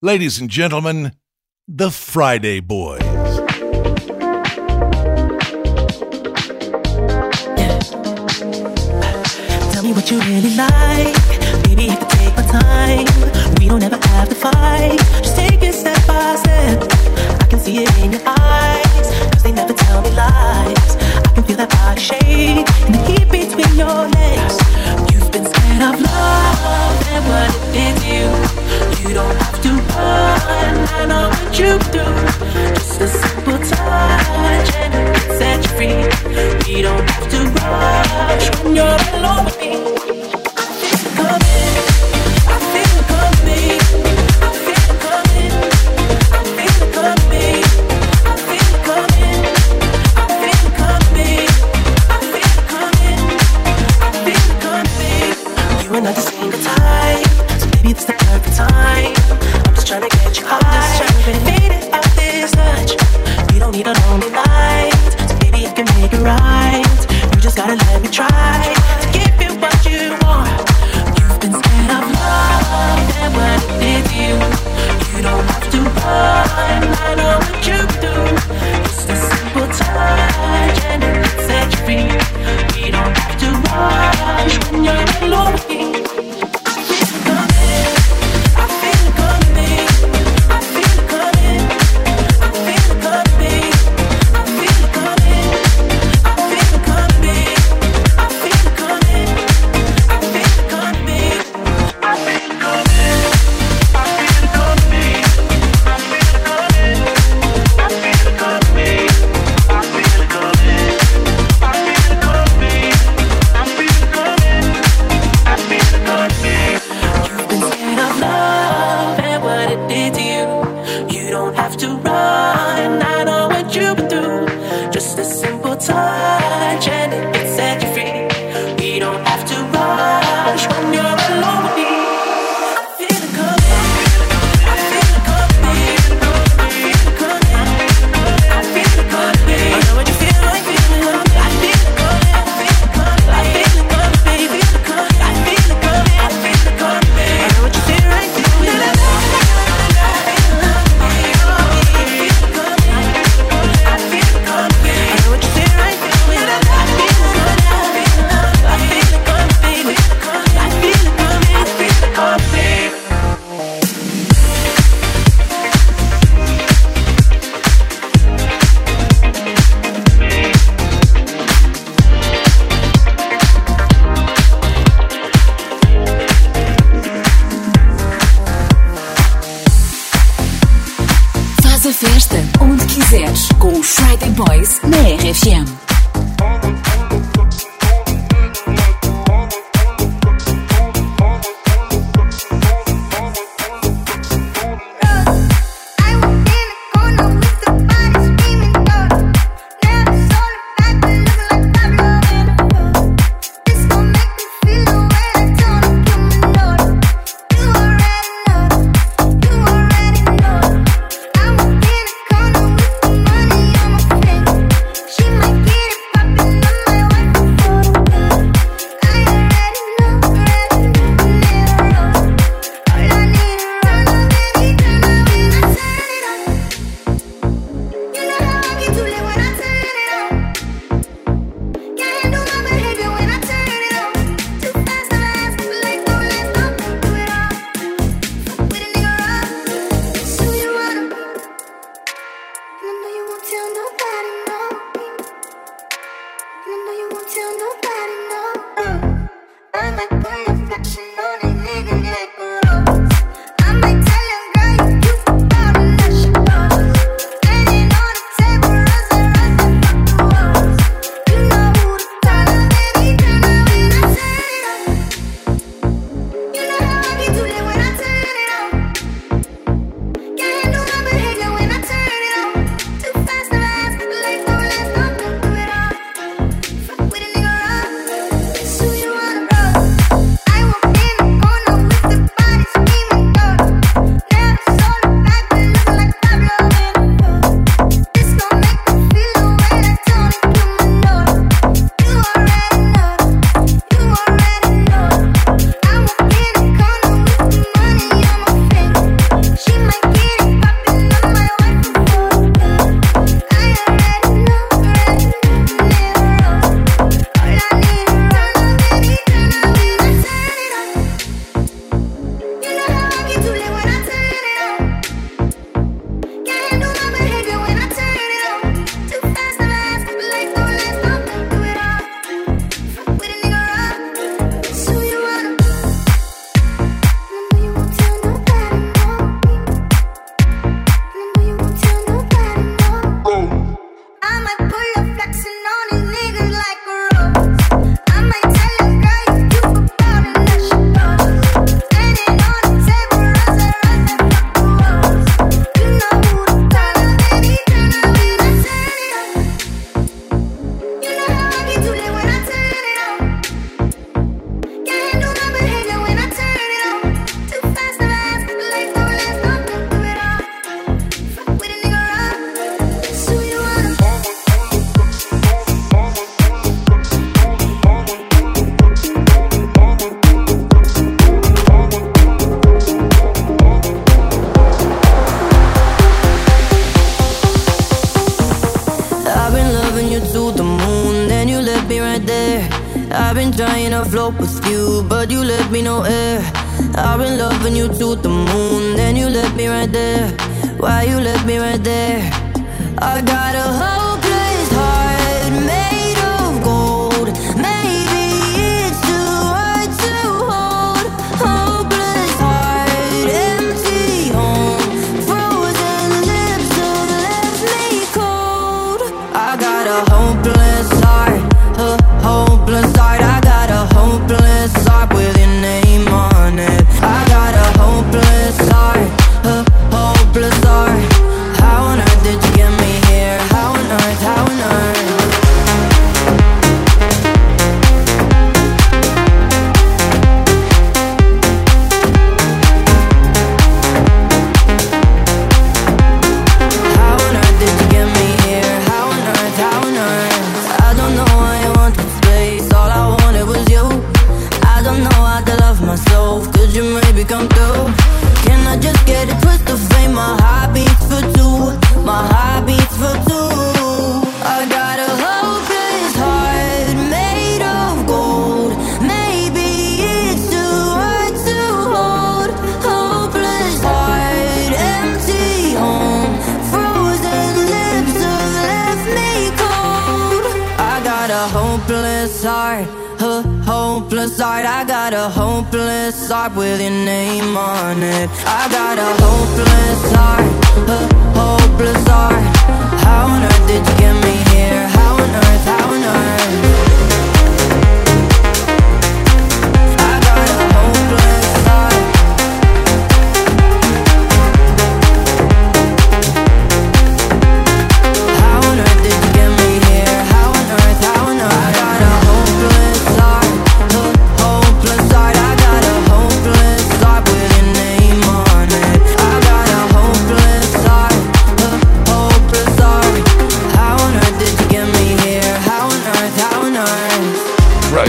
Ladies and gentlemen, the Friday Boys. What you really like. Baby, can take my time. We don't ever have to fight. Just take it step by step. I can see it in your eyes. Cause they never tell me lies. I can feel that body shake. And the heat between your legs. You've been kind of love and what it did you. You don't have to run, I know what you do. Just a simple touch and it can set you free. We don't have to rush when you're alone with me.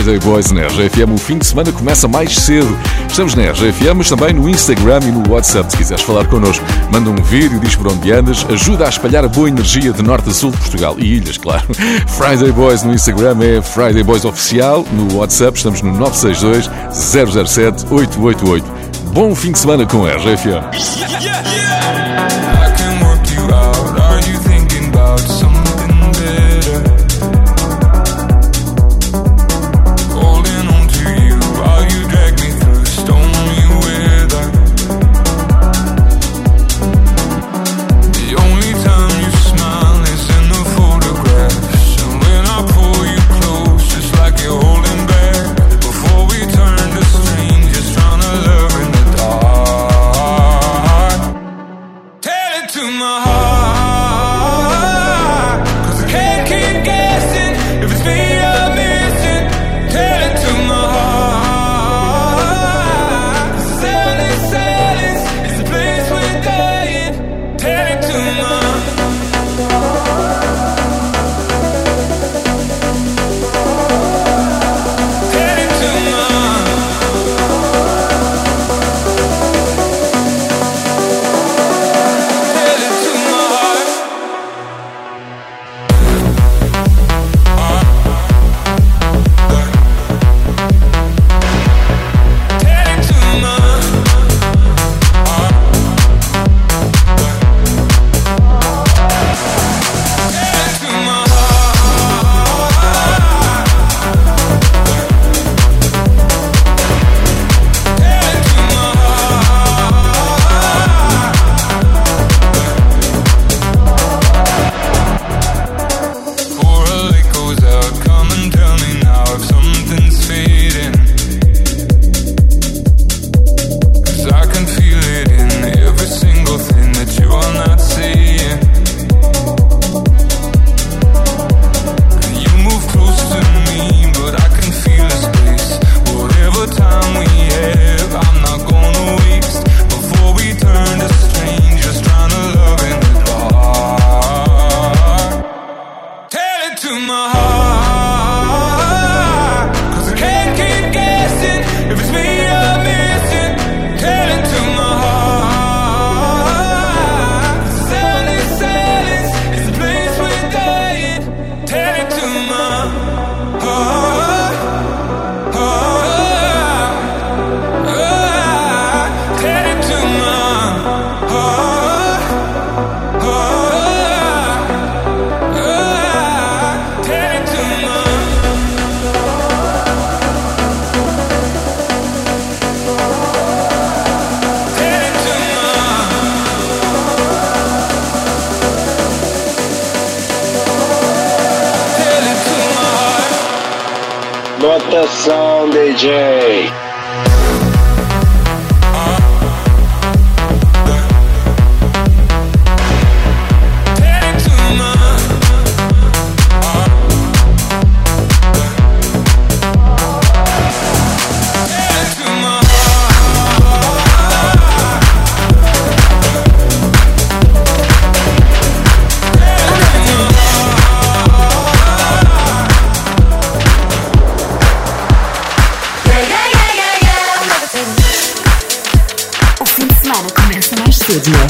DJ Boys na RGFM. O fim de semana começa mais cedo. Estamos na RGFM, mas também no Instagram e no WhatsApp. Se quiseres falar connosco, manda um vídeo, diz por onde andas, ajuda a espalhar a boa energia de norte a sul de Portugal e ilhas, claro. Friday Boys no Instagram é Friday Boys Oficial. No WhatsApp estamos no 962 007 888. Bom fim de semana com a RGFM. Yeah, yeah, yeah.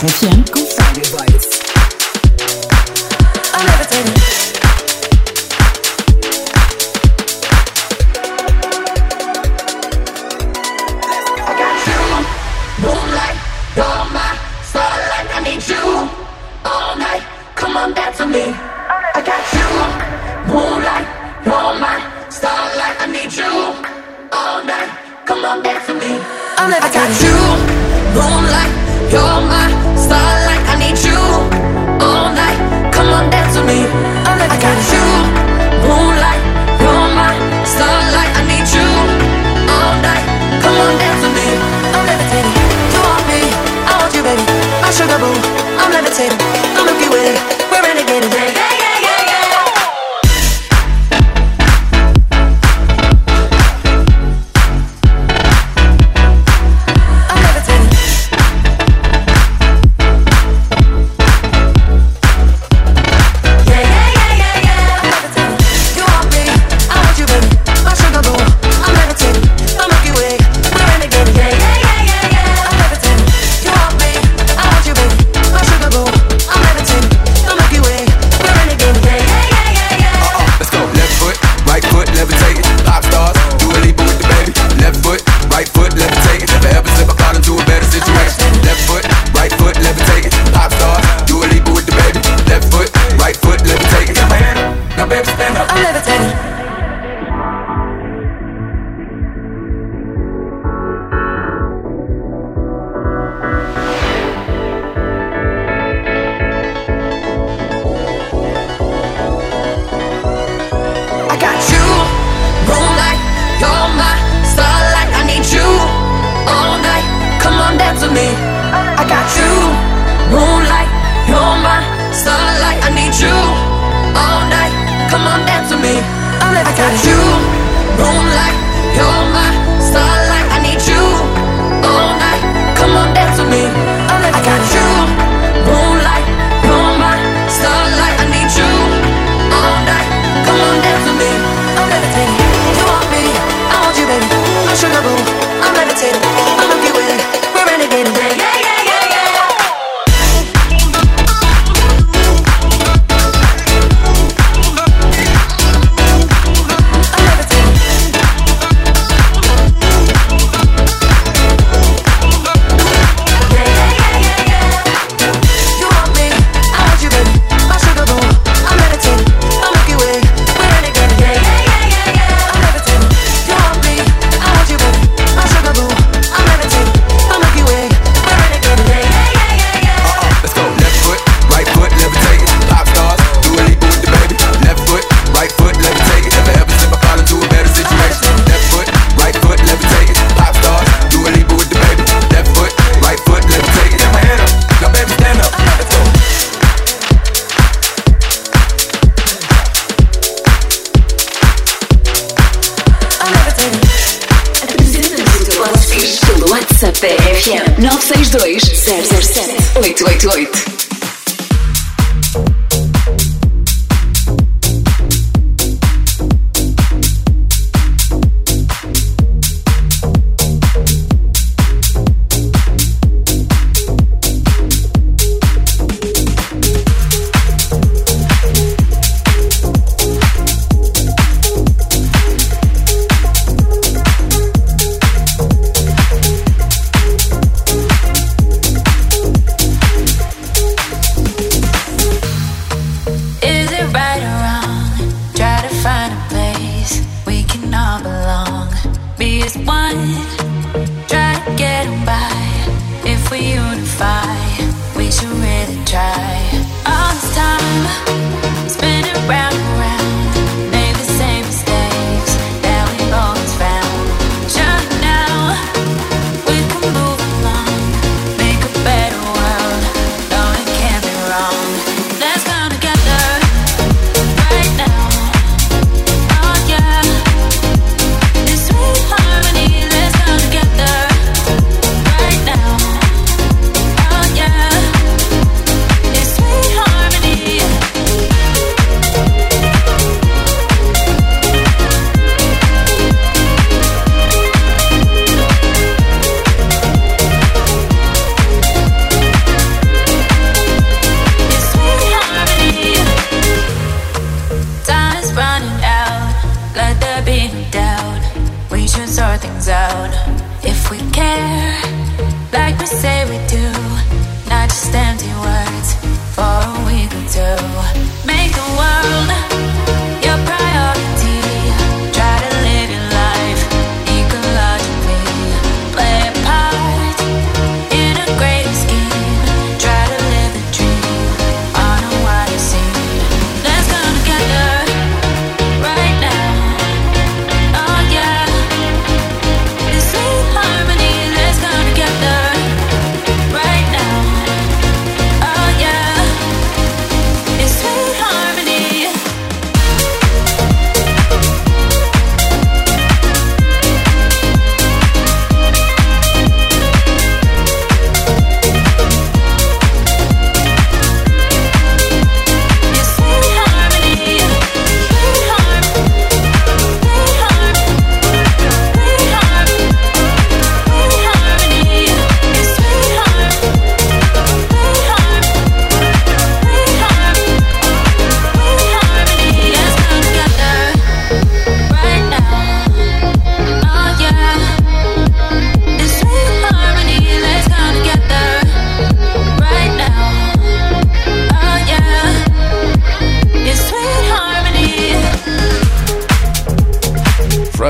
甜。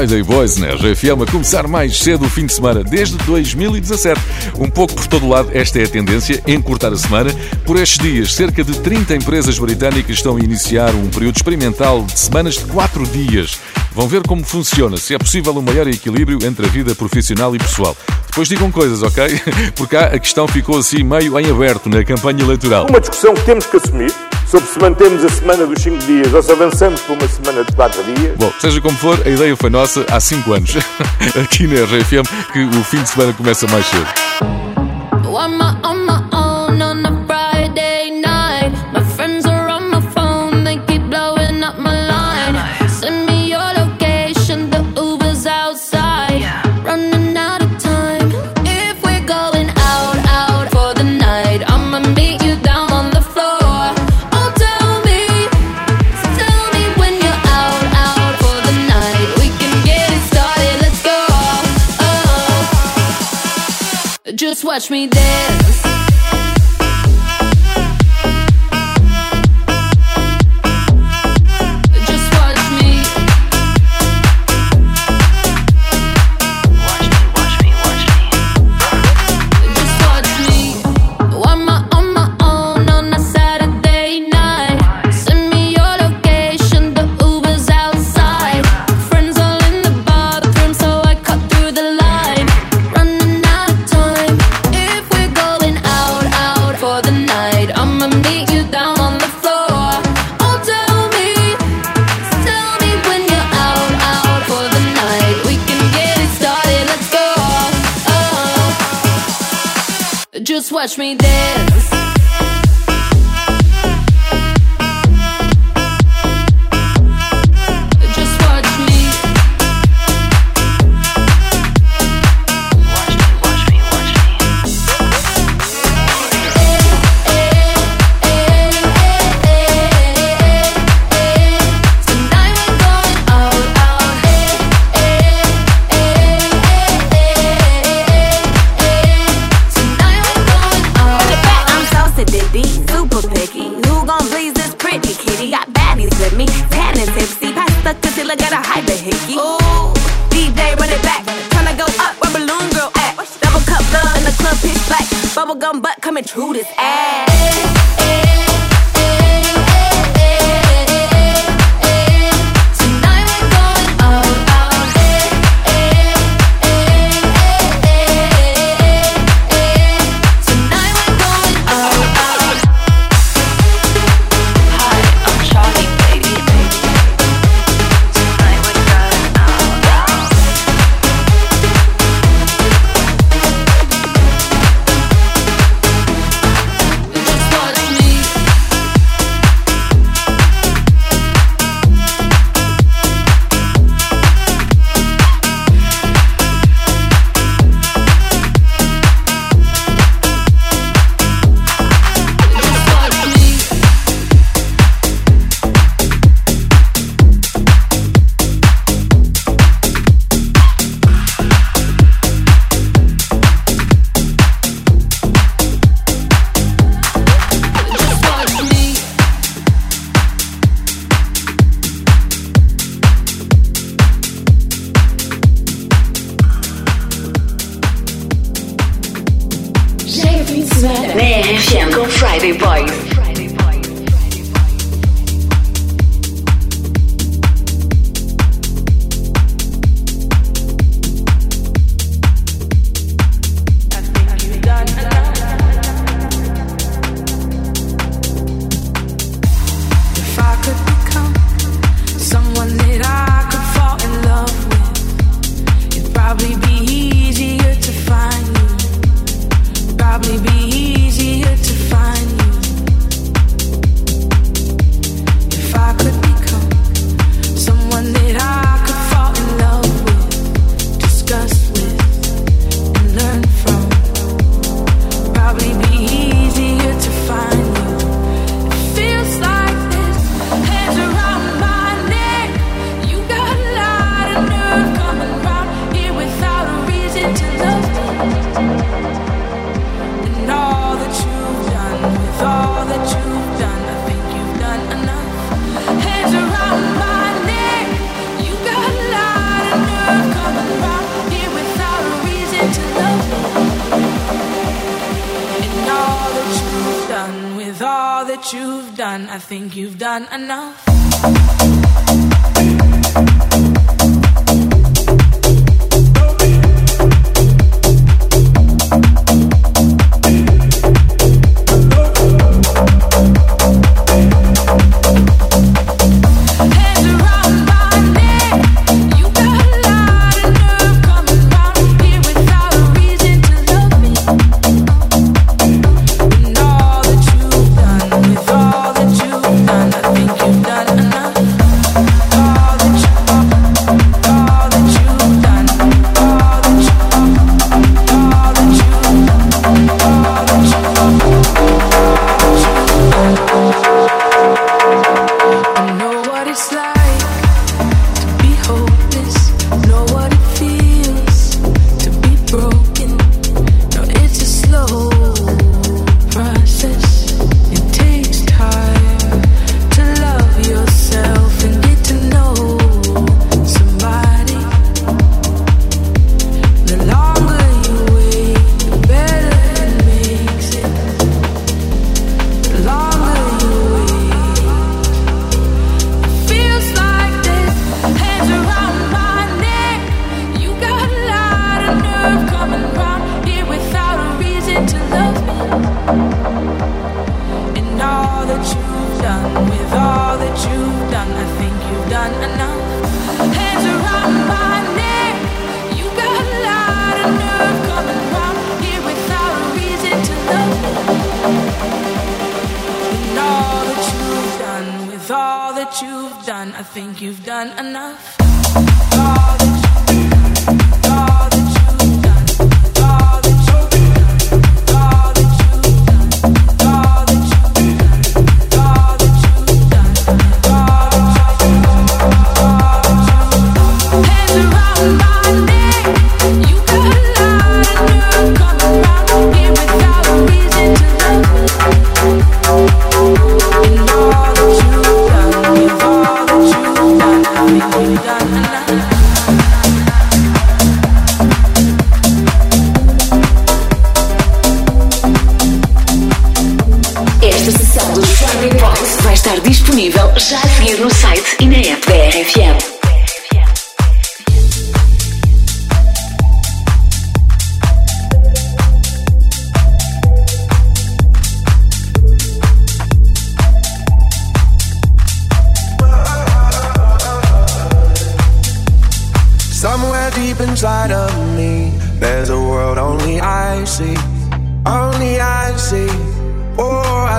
Friday Boys na RFM a começar mais cedo o fim de semana, desde 2017. Um pouco por todo lado, esta é a tendência, encurtar a semana. Por estes dias, cerca de 30 empresas britânicas estão a iniciar um período experimental de semanas de 4 dias. Vão ver como funciona, se é possível um maior equilíbrio entre a vida profissional e pessoal. Depois digam coisas, ok? Porque cá a questão ficou assim meio em aberto na campanha eleitoral. Uma discussão que temos que assumir sobre se mantemos a semana dos 5 dias ou se avançamos para uma semana de 4 dias. Bom, seja como for, a ideia foi nossa há 5 anos, aqui na RFM, que o fim de semana começa mais cedo. touch me there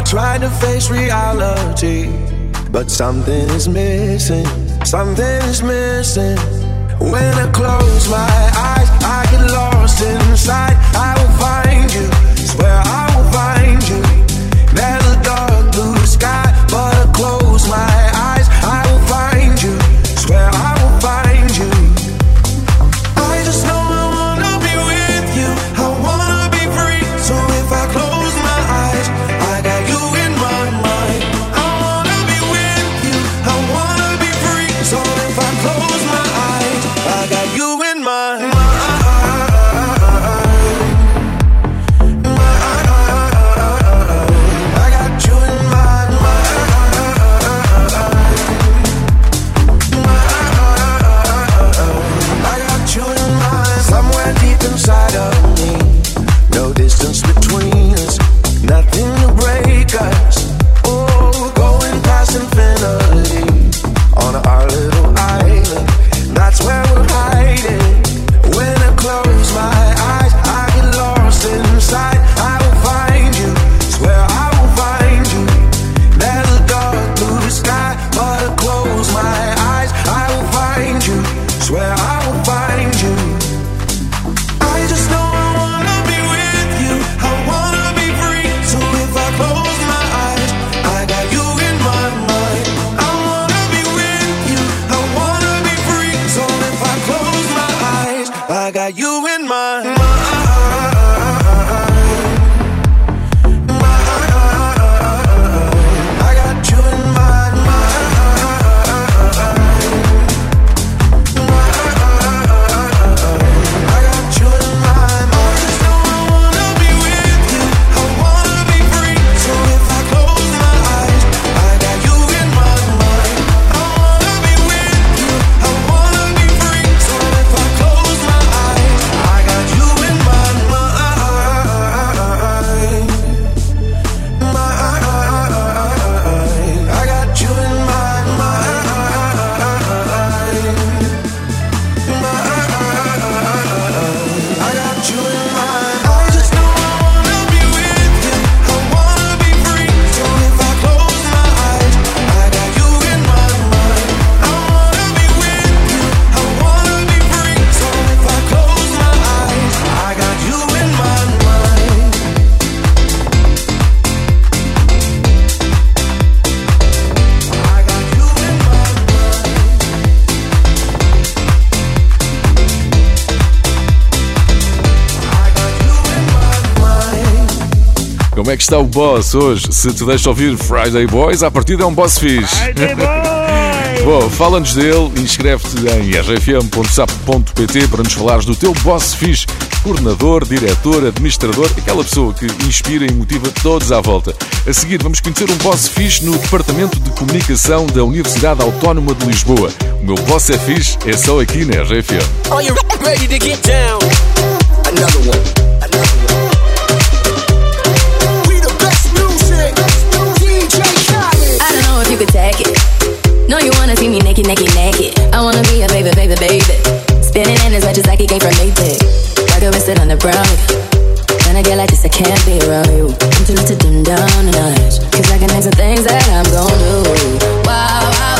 I try to face reality, but something is missing. Something is missing. When I close my eyes, I get lost inside. I will find you. It's where I está o boss hoje? Se te deixa ouvir Friday Boys, à partida é um boss fixe. Friday Boys! Bom, fala-nos dele, inscreve-te em rfm.sap.pt para nos falares do teu boss fixe, coordenador, diretor, administrador, aquela pessoa que inspira e motiva todos à volta. A seguir, vamos conhecer um boss fixe no Departamento de Comunicação da Universidade Autónoma de Lisboa. O meu boss é fixe, é só aqui na RFM. Are you ready to get down? Another one. It. No, you wanna see me naked, naked, naked. I wanna be a baby, baby, baby. Spinning in as much as I can gain from Maytag. Like a sit on the brown. When I get like this, I can't be around you. I'm too little to dim down a notch. Cause I can name some things that I'm gon' do. Wow. Wow,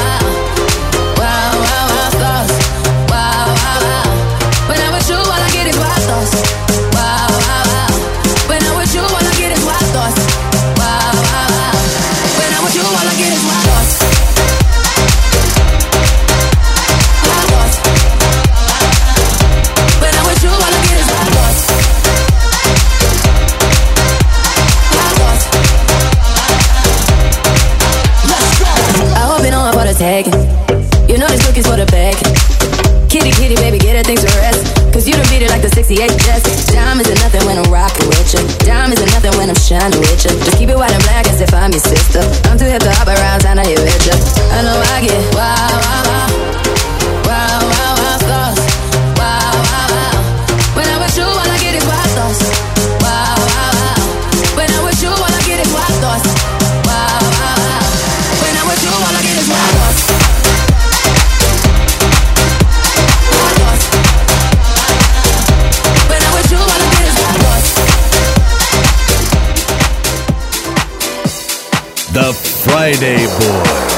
you know this cookie's for the bag. Kitty, kitty, baby, get her things to rest. Cause you done beat it like the 68 Jets. Diamonds are nothing when I'm rocking with you. Diamonds are nothing when I'm shining with you. Just keep it white and black as if I'm your sister. I'm too hip to hop around, time to hit with you. I know I get wow, wow. Wow, Friday Boy.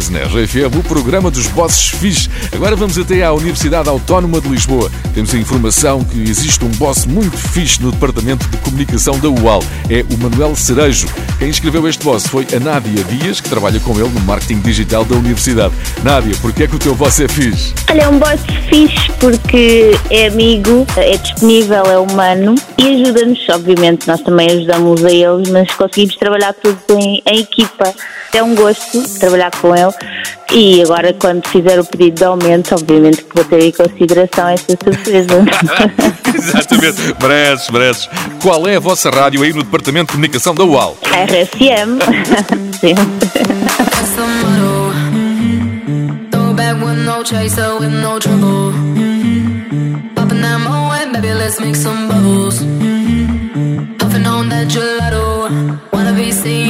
Boys na RFM, o programa dos bosses fixe. Agora vamos até à Universidade Autónoma de Lisboa. Temos a informação que existe um boss muito fixe no Departamento de Comunicação da UAL. É o Manuel Cerejo. Quem escreveu este boss foi a Nádia Dias, que trabalha com ele no marketing digital da Universidade. Nádia, porquê é que o teu boss é fixe? Olha, é um boss fixe porque é amigo, é disponível, é humano e ajuda-nos, obviamente, nós também ajudamos a eles, mas conseguimos trabalhar tudo em, em equipa. É um gosto trabalhar com ele e agora quando fizer o pedido de aumento, obviamente que vou ter em consideração essa surpresa. Exatamente. Mereces, mereces. Qual é a vossa rádio aí no Departamento de Comunicação da UAL? RFM. Let's make some bubbles. Puffing on that gelato, wanna be seeing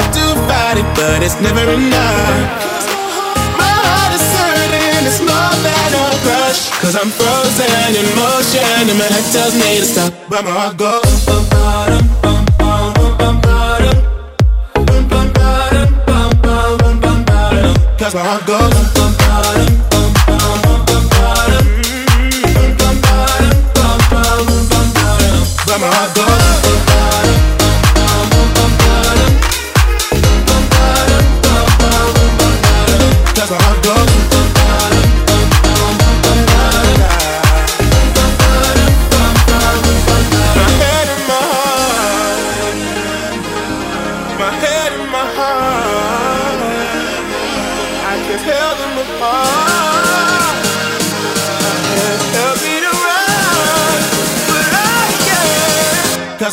got it, but it's never enough. My heart is hurting, it's more than a crush. Cause I'm frozen in motion, and my head tells me to stop. But my heart goes. Bum, bottom, bum, bum, bum, bottom. Bum, bum, bottom, bum, bum, bum, bottom. Cause my heart goes. Bum, bum, bottom.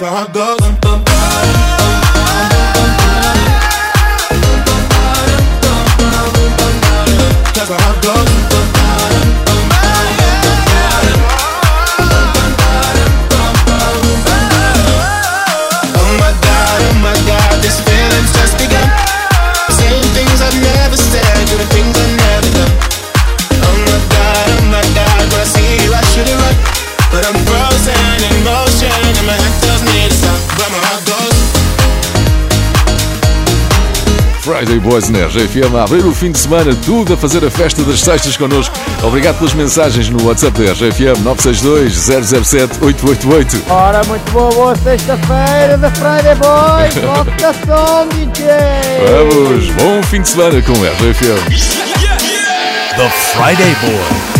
that's how it. Friday Boys na RGFM a abrir o fim de semana, tudo a fazer a festa das sextas connosco. Obrigado pelas mensagens no WhatsApp da RGFM 962 007 888. Ora, muito boa, boa sexta-feira da Friday Boys, volta só, DJ! Vamos, bom fim de semana com a RGFM. The Friday Boys.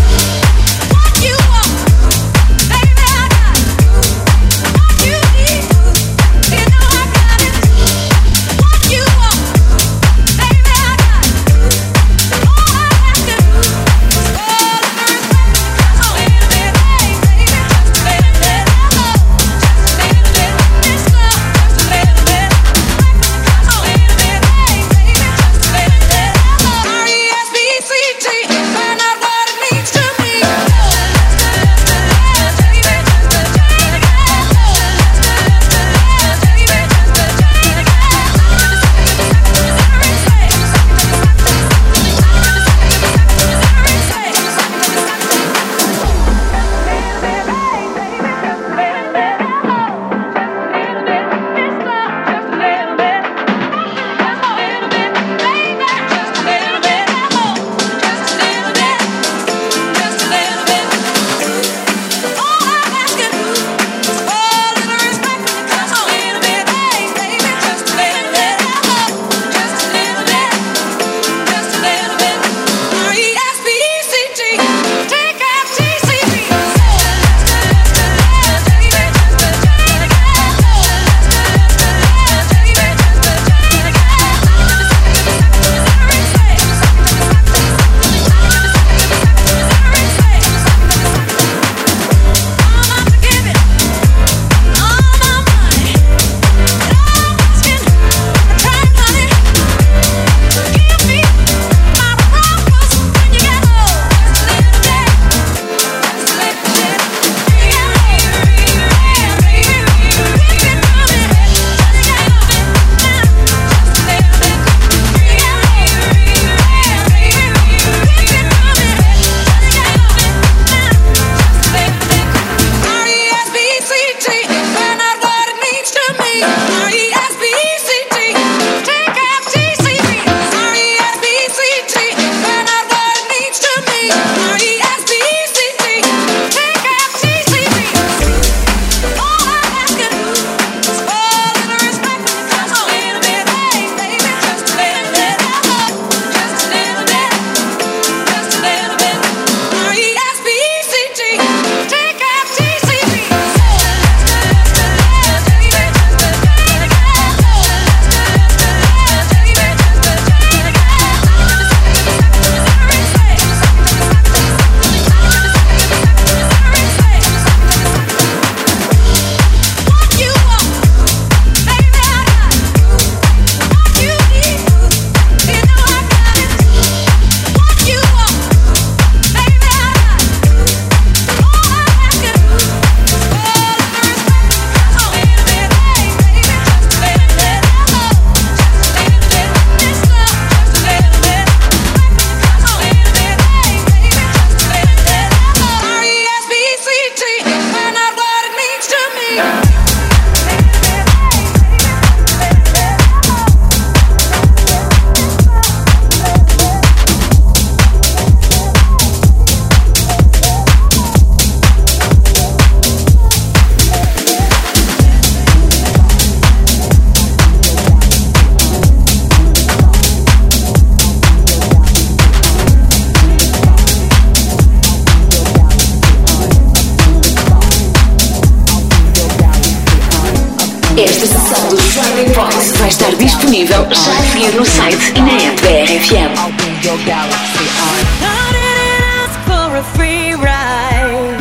FM. be your galaxy. I didn't ask for a free ride.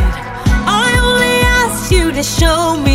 I only asked you to show me.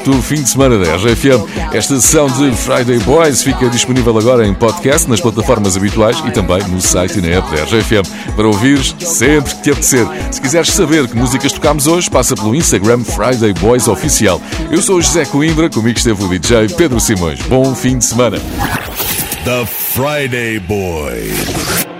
Está aberto o fim de semana da RFM. Esta sessão de Friday Boys fica disponível agora em podcast, nas plataformas habituais e também no site e na app da RFM para ouvires sempre que te apetecer. Se quiseres saber que músicas tocámos hoje, passa pelo Instagram Friday Boys Oficial. Eu sou o José Coimbra, comigo esteve o DJ Pedro Simões. Bom fim de semana. The Friday Boy.